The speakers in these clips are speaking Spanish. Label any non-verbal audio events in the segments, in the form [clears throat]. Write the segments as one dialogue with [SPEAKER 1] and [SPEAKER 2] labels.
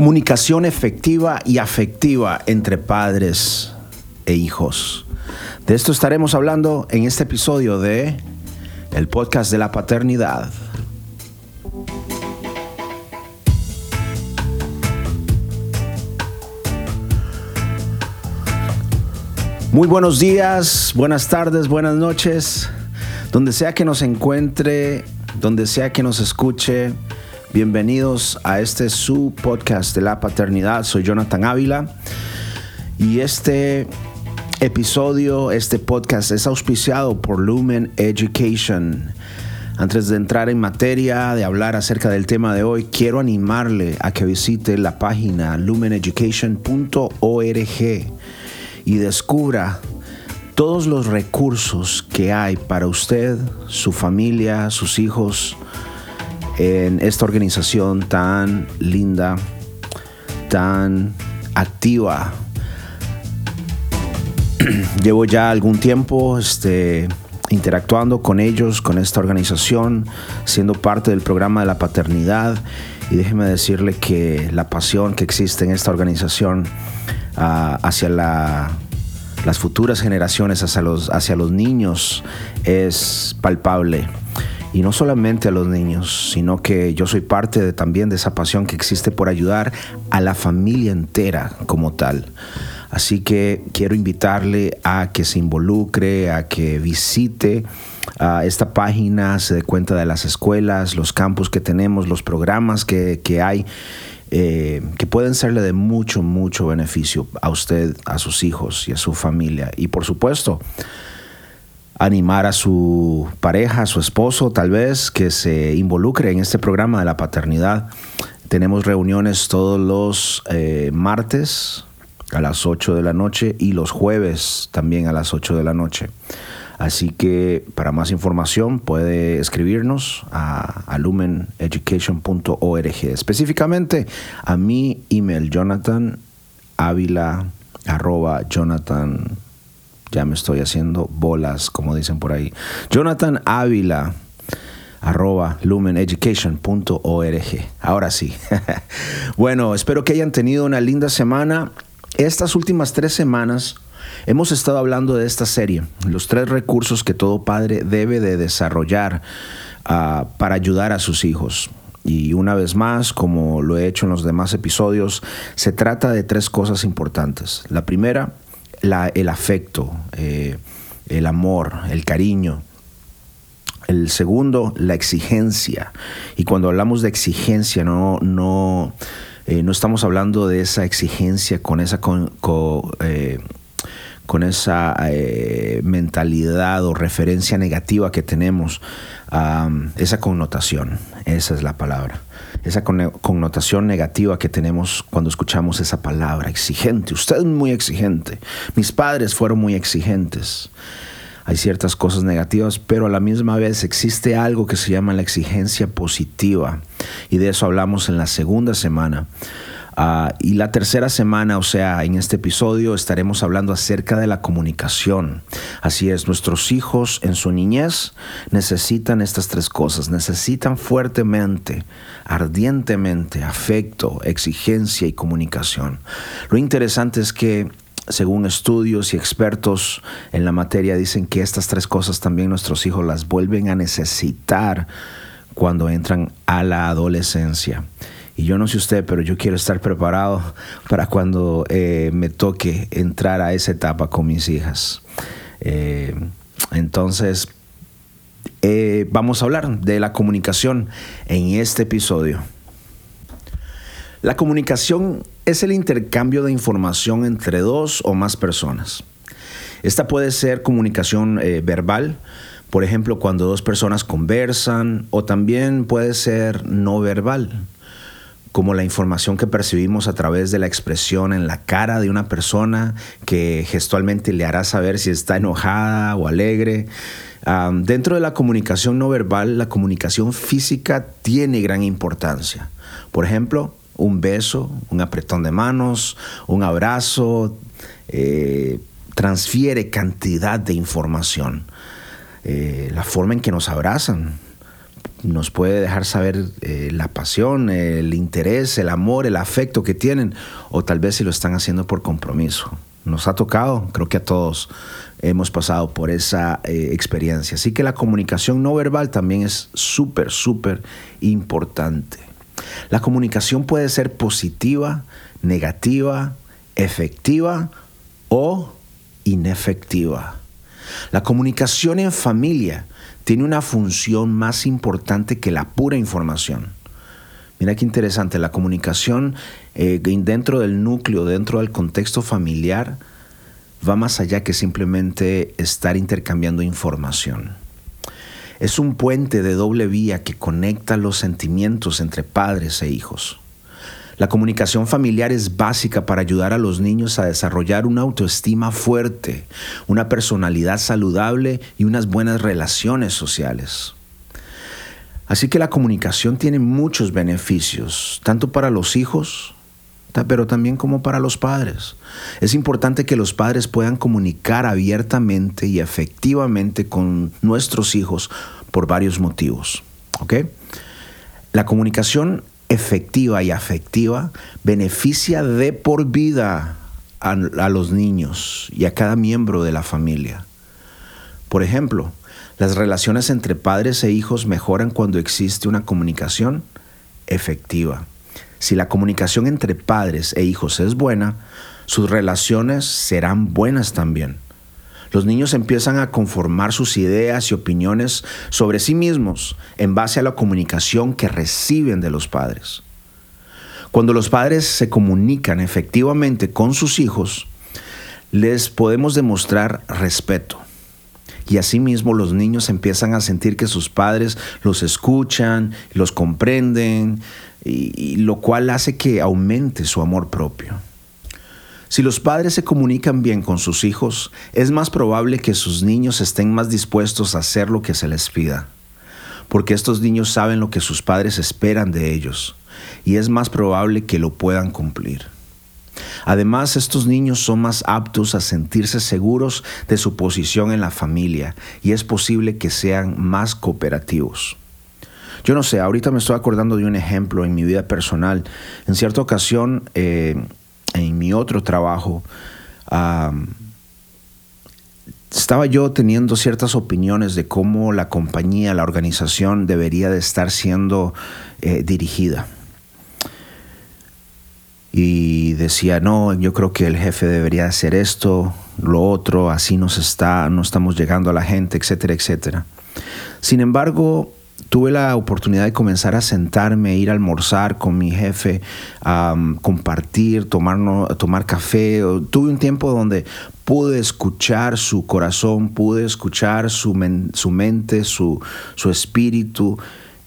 [SPEAKER 1] Comunicación efectiva y afectiva entre padres e hijos. De esto estaremos hablando en este episodio de el podcast de la paternidad. Muy buenos días, buenas tardes, buenas noches, donde sea que nos encuentre, donde sea que nos escuche. Bienvenidos a este su podcast de la paternidad. Soy Jonathan Ávila y este episodio, este podcast es auspiciado por Lumen Education. Antes de entrar en materia, de hablar acerca del tema de hoy, quiero animarle a que visite la página lumeneducation.org y descubra todos los recursos que hay para usted, su familia, sus hijos, en esta organización tan linda, tan activa. [clears throat] Llevo ya algún tiempo este, interactuando con ellos, con esta organización, siendo parte del programa de la paternidad. Y déjeme decirle que la pasión que existe en esta organización ah, hacia las futuras generaciones, hacia los, hacia los niños, es palpable y no solamente a los niños, sino que yo soy parte de, también de esa pasión que existe por ayudar a la familia entera como tal. Así que quiero invitarle a que se involucre, a que visite esta página, se dé cuenta de las escuelas, los campus que tenemos, los programas que, hay. Eh, que pueden serle de mucho, mucho beneficio a usted, a sus hijos y a su familia. Y por supuesto, animar a su pareja, a su esposo, tal vez, que se involucre en este programa de la paternidad. Tenemos reuniones todos los eh, martes a las 8 de la noche y los jueves también a las 8 de la noche. Así que para más información puede escribirnos a, a lumeneducation.org, específicamente a mi email jonathan jonathan ya me estoy haciendo bolas, como dicen por ahí. Jonathan Ávila arroba lumeneducation.org. Ahora sí. [laughs] bueno, espero que hayan tenido una linda semana. Estas últimas tres semanas hemos estado hablando de esta serie, los tres recursos que todo padre debe de desarrollar ah, para ayudar a sus hijos. Y una vez más, como lo he hecho en los demás episodios, se trata de tres cosas importantes. La primera, el afecto, eh, el amor, el cariño. El segundo, la exigencia. Y cuando hablamos de exigencia, no, no, eh, no estamos hablando de esa exigencia con esa, con, eh, esa mentalidad o referencia negativa que tenemos, esa connotación, esa es la palabra esa connotación negativa que tenemos cuando escuchamos esa palabra, exigente. Usted es muy exigente. Mis padres fueron muy exigentes. Hay ciertas cosas negativas, pero a la misma vez existe algo que se llama la exigencia positiva. Y de eso hablamos en la segunda semana. Ah, y la tercera semana, o sea, en este episodio estaremos hablando acerca de la comunicación. Así es, nuestros hijos en su niñez necesitan estas tres cosas. Necesitan fuertemente, ardientemente, afecto, exigencia y comunicación. Lo interesante es que según estudios y expertos en la materia, dicen que estas tres cosas también nuestros hijos las vuelven a necesitar cuando entran a la adolescencia. Yo no sé usted, pero yo quiero estar preparado para cuando eh, me toque entrar a esa etapa con mis hijas. Eh, entonces, eh, vamos a hablar de la comunicación en este episodio. La comunicación es el intercambio de información entre dos o más personas. Esta puede ser comunicación verbal, por ejemplo, cuando dos personas conversan, o también puede ser no verbal como la información que percibimos a través de la expresión en la cara de una persona que gestualmente le hará saber si está enojada o alegre. dentro de la comunicación no verbal, la comunicación física tiene gran importancia. Por ejemplo, un beso, un apretón de manos, un abrazo, eh, transfiere cantidad de información. Eh, la forma en que nos abrazan, nos puede dejar saber eh, la pasión, el interés, el amor, el afecto que tienen, o tal vez si lo están haciendo por compromiso. Nos ha tocado, creo que a todos hemos pasado por esa eh, experiencia. Así que la comunicación no verbal también es súper, súper importante. La comunicación puede ser positiva, negativa, efectiva o inefectiva. La comunicación en familia tiene una función más importante que la pura información. Mira qué interesante, la comunicación eh, dentro del núcleo, dentro del contexto familiar, va más allá que simplemente estar intercambiando información. Es un puente de doble vía que conecta los sentimientos entre padres e hijos. La comunicación familiar es básica para ayudar a los niños a desarrollar una autoestima fuerte, una personalidad saludable y unas buenas relaciones sociales. Así que la comunicación tiene muchos beneficios, tanto para los hijos, pero también como para los padres. Es importante que los padres puedan comunicar abiertamente y efectivamente con nuestros hijos por varios motivos. La comunicación efectiva y afectiva beneficia de por vida a, los niños y a cada miembro de la familia. Por ejemplo, las relaciones entre padres e hijos mejoran cuando existe una comunicación efectiva. Si la comunicación entre padres e hijos es buena, sus relaciones serán buenas también. Los niños empiezan a conformar sus ideas y opiniones sobre sí mismos en base a la comunicación que reciben de los padres. Cuando los padres se comunican efectivamente con sus hijos, les podemos demostrar respeto. Y asimismo los niños empiezan a sentir que sus padres los escuchan, los comprenden, y, lo cual hace que aumente su amor propio. Si los padres se comunican bien con sus hijos, es más probable que sus niños estén más dispuestos a hacer lo que se les pida, porque estos niños saben lo que sus padres esperan de ellos, y es más probable que lo puedan cumplir. Además, estos niños son más aptos a sentirse seguros de su posición en la familia y es posible que sean más cooperativos. Yo no sé, ahorita me estoy acordando de un ejemplo en mi vida personal. En cierta ocasión, eh, en mi otro trabajo, estaba yo teniendo ciertas opiniones de cómo la compañía, la organización debería de estar siendo eh, dirigida. Y decía, no, yo creo que el jefe debería hacer esto, lo otro, así nos está, no estamos llegando a la gente, etcétera, etcétera. Sin embargo, tuve la oportunidad de comenzar a sentarme, ir a almorzar con mi jefe, a compartir, tomar, tomar café. Tuve un tiempo donde pude escuchar su corazón, pude escuchar su, su mente, su, su espíritu.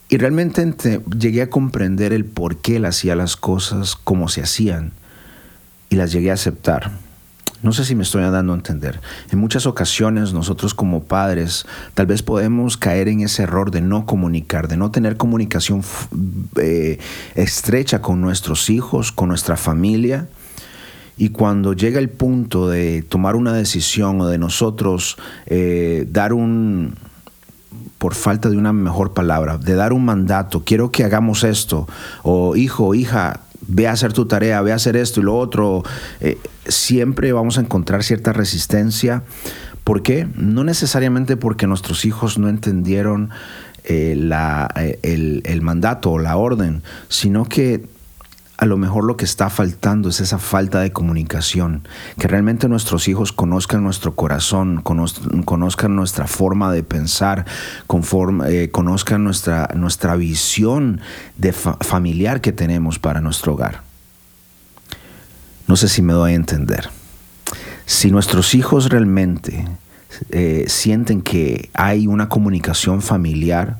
[SPEAKER 1] Y realmente llegué a comprender el por qué él hacía las cosas como se hacían y las llegué a aceptar. No sé si me estoy dando a entender. En muchas ocasiones nosotros como padres tal vez podemos caer en ese error de no comunicar, de no tener comunicación eh, estrecha con nuestros hijos, con nuestra familia. Y cuando llega el punto de tomar una decisión o de nosotros eh, dar un, por falta de una mejor palabra, de dar un mandato, quiero que hagamos esto, o hijo, hija, ve a hacer tu tarea, ve a hacer esto y lo otro, eh, siempre vamos a encontrar cierta resistencia. ¿Por qué? No necesariamente porque nuestros hijos no entendieron eh, eh, el, el mandato o la orden, sino que a lo mejor lo que está faltando es esa falta de comunicación, que realmente nuestros hijos conozcan nuestro corazón, conozcan nuestra forma de pensar, eh, conozcan nuestra, nuestra visión de familiar que tenemos para nuestro hogar. No sé si me doy a entender. Si nuestros hijos realmente eh, sienten que hay una comunicación familiar,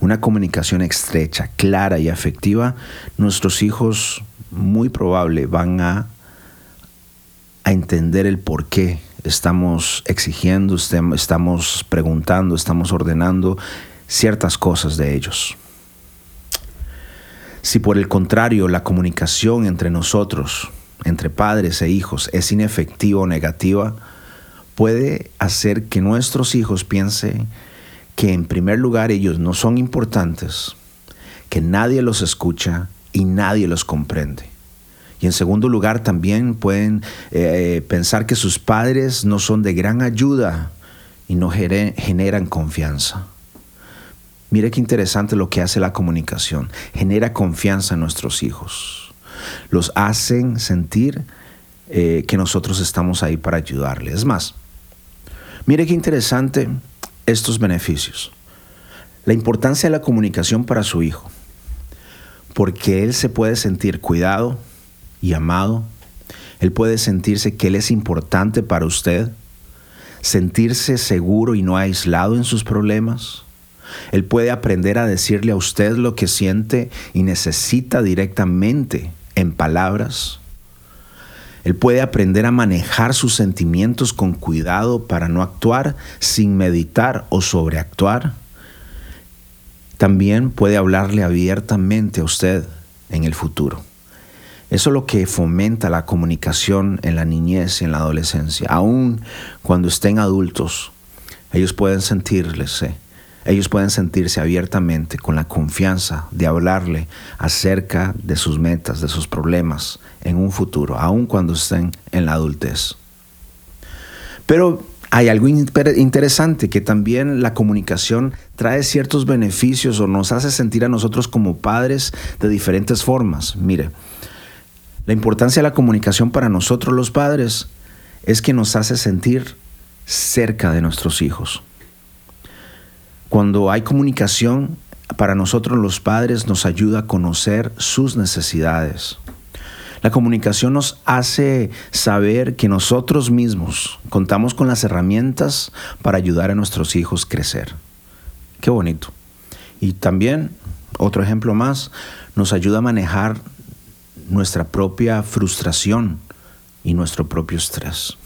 [SPEAKER 1] una comunicación estrecha, clara y afectiva, nuestros hijos muy probable van a, a entender el por qué estamos exigiendo, estamos preguntando, estamos ordenando ciertas cosas de ellos. Si por el contrario la comunicación entre nosotros, entre padres e hijos, es inefectiva o negativa, puede hacer que nuestros hijos piensen que en primer lugar ellos no son importantes, que nadie los escucha y nadie los comprende. Y en segundo lugar, también pueden eh, pensar que sus padres no son de gran ayuda y no generan confianza. Mire qué interesante lo que hace la comunicación. Genera confianza en nuestros hijos. Los hacen sentir eh, que nosotros estamos ahí para ayudarles. Es más, mire qué interesante estos beneficios. La importancia de la comunicación para su hijo. Porque él se puede sentir cuidado, y amado. Él puede sentirse que Él es importante para usted, sentirse seguro y no aislado en sus problemas. Él puede aprender a decirle a usted lo que siente y necesita directamente en palabras. Él puede aprender a manejar sus sentimientos con cuidado para no actuar sin meditar o sobreactuar. También puede hablarle abiertamente a usted en el futuro. Eso es lo que fomenta la comunicación en la niñez y en la adolescencia. Aún cuando estén adultos, ellos pueden sentirse, ellos pueden sentirse abiertamente con la confianza de hablarle acerca de sus metas, de sus problemas en un futuro, aún cuando estén en la adultez. Pero hay algo interesante que también la comunicación trae ciertos beneficios o nos hace sentir a nosotros como padres de diferentes formas. Mire, la importancia de la comunicación para nosotros los padres es que nos hace sentir cerca de nuestros hijos. Cuando hay comunicación, para nosotros los padres nos ayuda a conocer sus necesidades. La comunicación nos hace saber que nosotros mismos contamos con las herramientas para ayudar a nuestros hijos a crecer. Qué bonito. Y también, otro ejemplo más, nos ayuda a manejar nuestra propia frustración y nuestro propio estrés.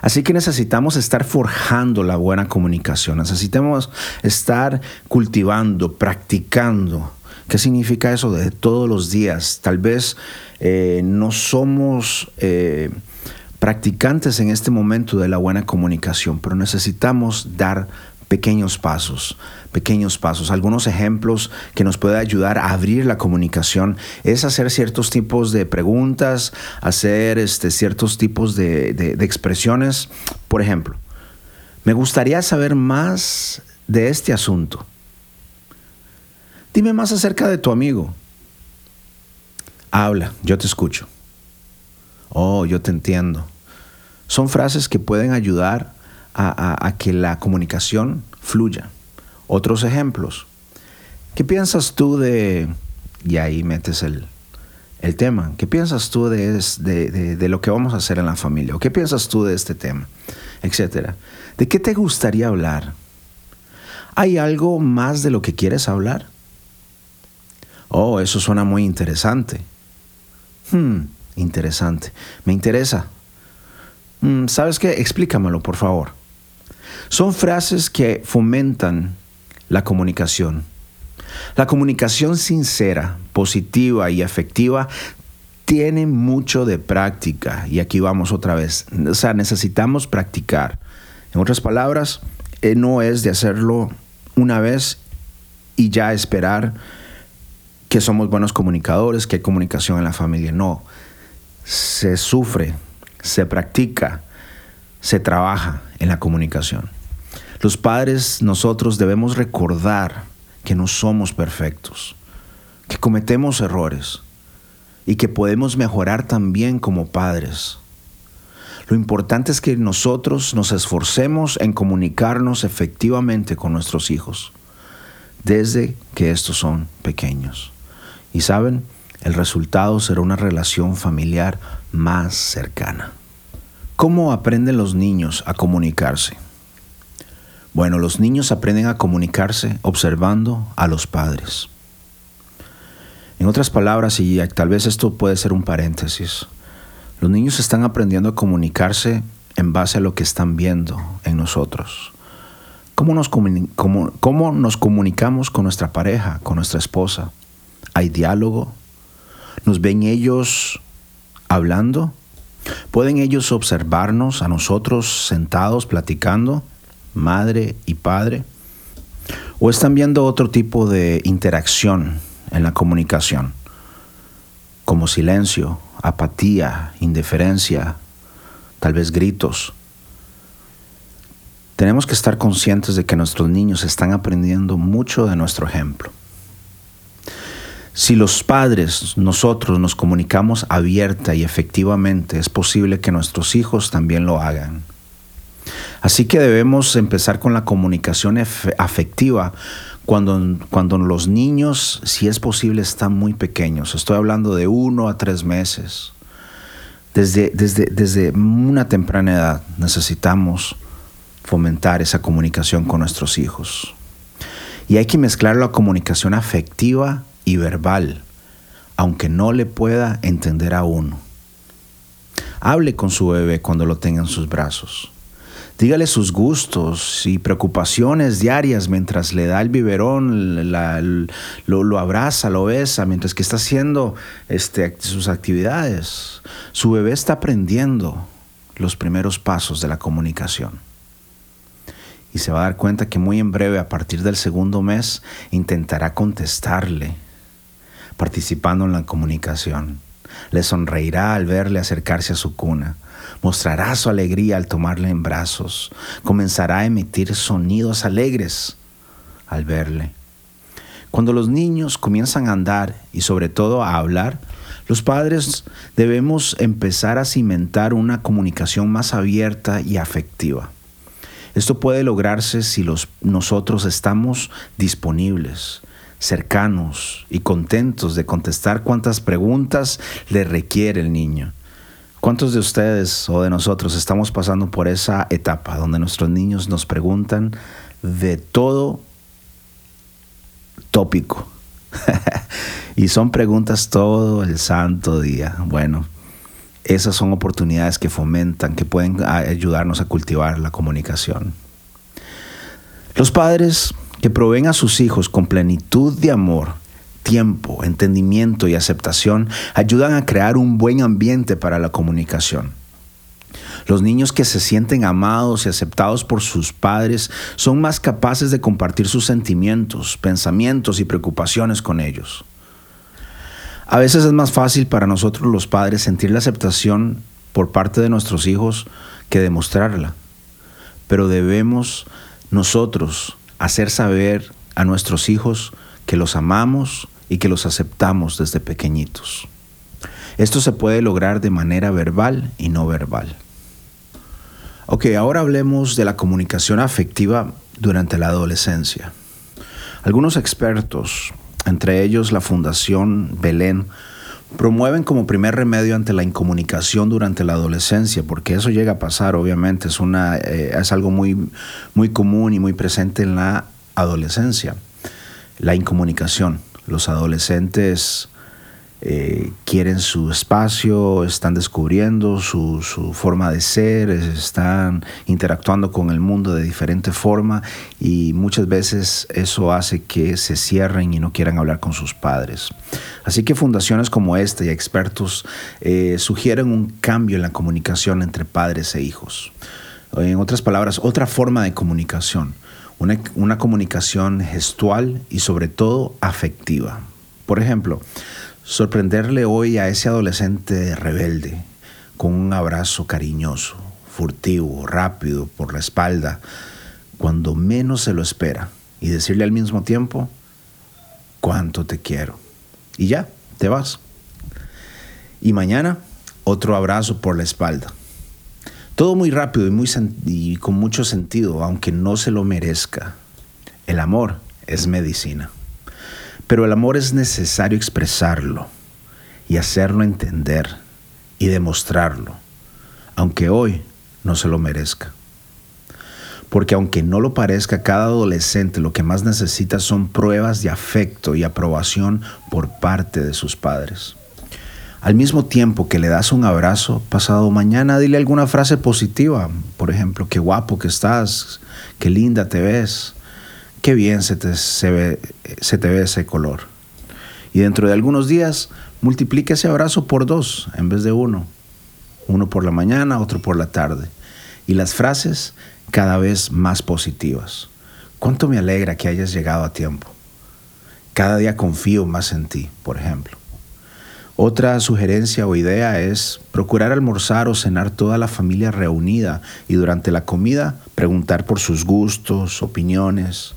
[SPEAKER 1] Así que necesitamos estar forjando la buena comunicación, necesitamos estar cultivando, practicando. ¿Qué significa eso de todos los días? Tal vez eh, no somos eh, practicantes en este momento de la buena comunicación, pero necesitamos dar pequeños pasos, pequeños pasos. Algunos ejemplos que nos puede ayudar a abrir la comunicación es hacer ciertos tipos de preguntas, hacer este, ciertos tipos de, de expresiones. Por ejemplo, me gustaría saber más de este asunto. Dime más acerca de tu amigo. Habla, yo te escucho. Oh, yo te entiendo. Son frases que pueden ayudar a, que la comunicación fluya. Otros ejemplos. ¿Qué piensas tú de... Y ahí metes el, tema. ¿Qué piensas tú de, de, de, lo que vamos a hacer en la familia? ¿O qué piensas tú de este tema? Etcétera. ¿De qué te gustaría hablar? ¿Hay algo más de lo que quieres hablar? Oh, eso suena muy interesante. Hmm, interesante. Me interesa. Hmm, ¿Sabes qué? Explícamelo, por favor. Son frases que fomentan la comunicación. La comunicación sincera, positiva y efectiva tiene mucho de práctica. Y aquí vamos otra vez. O sea, necesitamos practicar. En otras palabras, eh, no es de hacerlo una vez y ya esperar que somos buenos comunicadores, que hay comunicación en la familia. No, se sufre, se practica, se trabaja en la comunicación. Los padres, nosotros debemos recordar que no somos perfectos, que cometemos errores y que podemos mejorar también como padres. Lo importante es que nosotros nos esforcemos en comunicarnos efectivamente con nuestros hijos desde que estos son pequeños. Y saben, el resultado será una relación familiar más cercana. ¿Cómo aprenden los niños a comunicarse? Bueno, los niños aprenden a comunicarse observando a los padres. En otras palabras, y tal vez esto puede ser un paréntesis, los niños están aprendiendo a comunicarse en base a lo que están viendo en nosotros. ¿Cómo nos, comunicamos con nuestra pareja, con nuestra esposa? ¿Hay diálogo? ¿Nos ven ellos hablando? ¿Pueden ellos observarnos a nosotros sentados platicando? madre y padre? ¿O están viendo otro tipo de interacción en la comunicación? Como silencio, apatía, indiferencia, tal vez gritos. Tenemos que estar conscientes de que nuestros niños están aprendiendo mucho de nuestro ejemplo. Si los padres, nosotros nos comunicamos abierta y efectivamente, es posible que nuestros hijos también lo hagan. Así que debemos empezar con la comunicación afectiva cuando, cuando los niños, si es posible, están muy pequeños. Estoy hablando de uno a tres meses. Desde, desde, desde una temprana edad necesitamos fomentar esa comunicación con nuestros hijos. Y hay que mezclar la comunicación afectiva y verbal, aunque no le pueda entender a uno. Hable con su bebé cuando lo tenga en sus brazos. Dígale sus gustos y preocupaciones diarias mientras le da el biberón, lo, abraza, lo besa, mientras que está haciendo este, sus actividades. Su bebé está aprendiendo los primeros pasos de la comunicación. Y se va a dar cuenta que muy en breve, a partir del segundo mes, intentará contestarle, participando en la comunicación. Le sonreirá al verle acercarse a su cuna mostrará su alegría al tomarle en brazos, comenzará a emitir sonidos alegres al verle. Cuando los niños comienzan a andar y sobre todo a hablar, los padres debemos empezar a cimentar una comunicación más abierta y afectiva. Esto puede lograrse si nosotros estamos disponibles, cercanos y contentos de contestar cuantas preguntas le requiere el niño. ¿Cuántos de ustedes o de nosotros estamos pasando por esa etapa donde nuestros niños nos preguntan de todo tópico? [laughs] y son preguntas todo el santo día. Bueno, esas son oportunidades que fomentan, que pueden ayudarnos a cultivar la comunicación. Los padres que proveen a sus hijos con plenitud de amor tiempo, entendimiento y aceptación ayudan a crear un buen ambiente para la comunicación. Los niños que se sienten amados y aceptados por sus padres son más capaces de compartir sus sentimientos, pensamientos y preocupaciones con ellos. A veces es más fácil para nosotros los padres sentir la aceptación por parte de nuestros hijos que demostrarla, pero debemos nosotros hacer saber a nuestros hijos que los amamos y que los aceptamos desde pequeñitos. Esto se puede lograr de manera verbal y no verbal. Ok, ahora hablemos de la comunicación afectiva durante la adolescencia. Algunos expertos, entre ellos la Fundación Belén, promueven como primer remedio ante la incomunicación durante la adolescencia, porque eso llega a pasar, obviamente, es, una, eh, es algo muy, muy común y muy presente en la adolescencia la incomunicación. Los adolescentes eh, quieren su espacio, están descubriendo su, forma de ser, están interactuando con el mundo de diferente forma y muchas veces eso hace que se cierren y no quieran hablar con sus padres. Así que fundaciones como esta y expertos eh, sugieren un cambio en la comunicación entre padres e hijos. En otras palabras, otra forma de comunicación una, comunicación gestual y sobre todo afectiva. Por ejemplo, sorprenderle hoy a ese adolescente rebelde con un abrazo cariñoso, furtivo, rápido, por la espalda, cuando menos se lo espera, y decirle al mismo tiempo, cuánto te quiero. Y ya, te vas. Y mañana, otro abrazo por la espalda. Todo muy rápido y, muy y con mucho sentido, aunque no se lo merezca. El amor es medicina. Pero el amor es necesario expresarlo y hacerlo entender y demostrarlo, aunque hoy no se lo merezca. Porque aunque no lo parezca, cada adolescente lo que más necesita son pruebas de afecto y aprobación por parte de sus padres. Al mismo tiempo que le das un abrazo, pasado mañana dile alguna frase positiva. Por ejemplo, qué guapo que estás, qué linda te ves, qué bien se te, se, ve, te ve ese color. Y dentro de algunos días, multiplique ese abrazo por dos en vez de uno. Uno por la mañana, otro por la tarde. y las frases cada vez más positivas. ¿Cuánto me alegra que hayas llegado a tiempo? Cada día confío más en ti, por ejemplo. Otra sugerencia o idea es procurar almorzar o cenar toda la familia reunida y durante la comida preguntar por sus gustos, opiniones,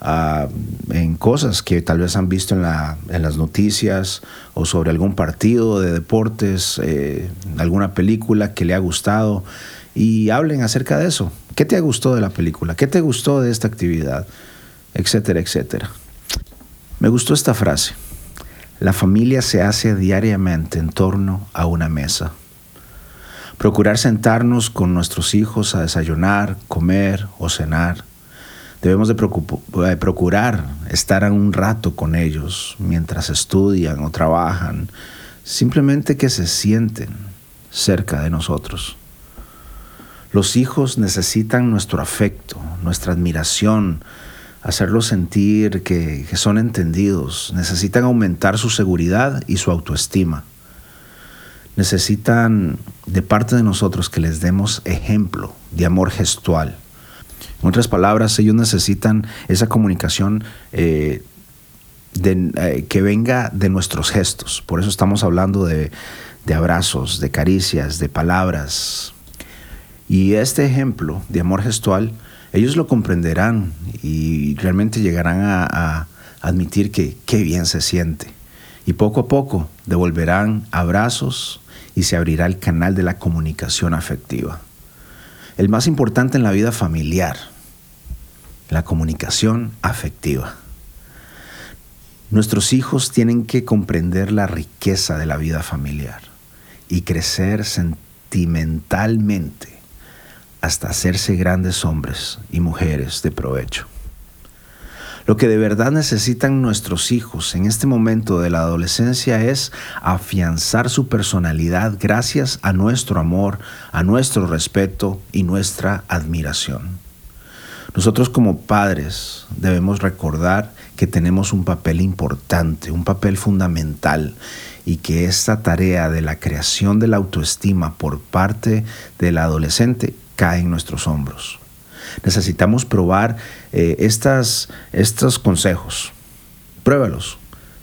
[SPEAKER 1] ah, en cosas que tal vez han visto en, las noticias o sobre algún partido de deportes, eh, alguna película que le ha gustado y hablen acerca de eso. ¿Qué te gustó de la película? ¿Qué te gustó de esta actividad? Etcétera, etcétera. Me gustó esta frase. La familia se hace diariamente en torno a una mesa. Procurar sentarnos con nuestros hijos a desayunar, comer o cenar. Debemos de eh, procurar estar un rato con ellos mientras estudian o trabajan, simplemente que se sienten cerca de nosotros. Los hijos necesitan nuestro afecto, nuestra admiración, hacerlos sentir que, son entendidos, necesitan aumentar su seguridad y su autoestima. Necesitan de parte de nosotros que les demos ejemplo de amor gestual. En otras palabras, ellos necesitan esa comunicación eh, eh, que venga de nuestros gestos. Por eso estamos hablando de, abrazos, de caricias, de palabras. Y este ejemplo de amor gestual ellos lo comprenderán y realmente llegarán a, admitir que qué bien se siente. Y poco a poco devolverán abrazos y se abrirá el canal de la comunicación afectiva. El más importante en la vida familiar, la comunicación afectiva. Nuestros hijos tienen que comprender la riqueza de la vida familiar y crecer sentimentalmente hasta hacerse grandes hombres y mujeres de provecho. Lo que de verdad necesitan nuestros hijos en este momento de la adolescencia es afianzar su personalidad gracias a nuestro amor, a nuestro respeto y nuestra admiración. Nosotros como padres debemos recordar que tenemos un papel importante, un papel fundamental y que esta tarea de la creación de la autoestima por parte del adolescente cae en nuestros hombros. Necesitamos probar eh, estas, estos consejos. Pruébalos.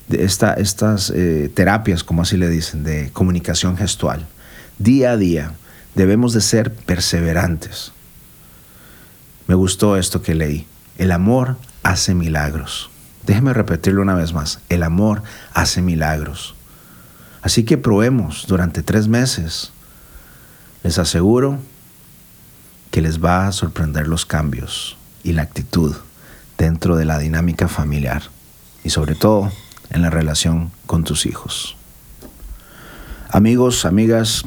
[SPEAKER 1] Esta, estas eh, terapias, como así le dicen, de comunicación gestual. Día a día debemos de ser perseverantes. Me gustó esto que leí. El amor hace milagros. Déjeme repetirlo una vez más. El amor hace milagros. Así que probemos durante tres meses. Les aseguro que les va a sorprender los cambios y la actitud dentro de la dinámica familiar y sobre todo en la relación con tus hijos. Amigos, amigas,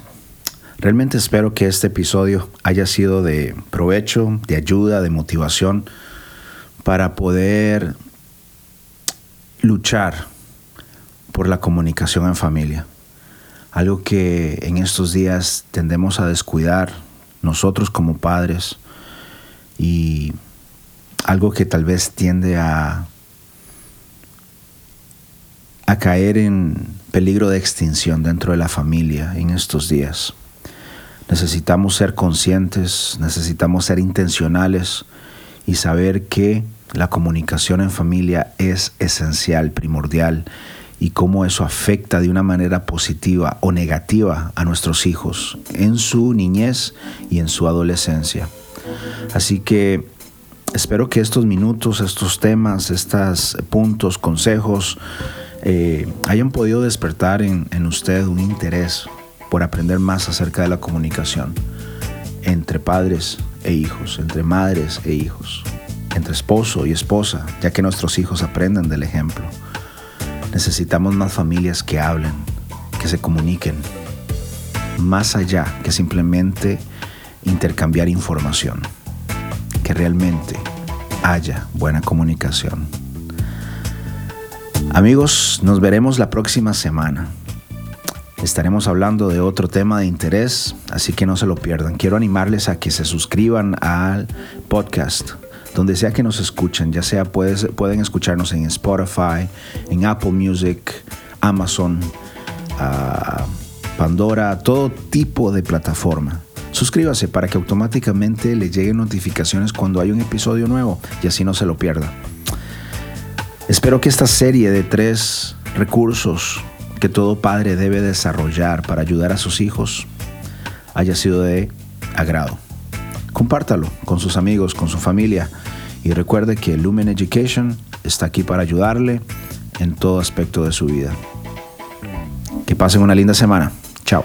[SPEAKER 1] realmente espero que este episodio haya sido de provecho, de ayuda, de motivación para poder luchar por la comunicación en familia. Algo que en estos días tendemos a descuidar nosotros como padres y algo que tal vez tiende a, a caer en peligro de extinción dentro de la familia en estos días. Necesitamos ser conscientes, necesitamos ser intencionales y saber que la comunicación en familia es esencial, primordial y cómo eso afecta de una manera positiva o negativa a nuestros hijos en su niñez y en su adolescencia. Así que espero que estos minutos, estos temas, estos puntos, consejos, eh, hayan podido despertar en, en usted un interés por aprender más acerca de la comunicación entre padres e hijos, entre madres e hijos, entre esposo y esposa, ya que nuestros hijos aprenden del ejemplo. Necesitamos más familias que hablen, que se comuniquen, más allá que simplemente intercambiar información, que realmente haya buena comunicación. Amigos, nos veremos la próxima semana. Estaremos hablando de otro tema de interés, así que no se lo pierdan. Quiero animarles a que se suscriban al podcast donde sea que nos escuchen, ya sea pueden escucharnos en Spotify, en Apple Music, Amazon, ah, Pandora, todo tipo de plataforma. Suscríbase para que automáticamente le lleguen notificaciones cuando hay un episodio nuevo y así no se lo pierda. Espero que esta serie de tres recursos que todo padre debe desarrollar para ayudar a sus hijos haya sido de agrado. Compártalo con sus amigos, con su familia y recuerde que Lumen Education está aquí para ayudarle en todo aspecto de su vida. Que pasen una linda semana. Chao.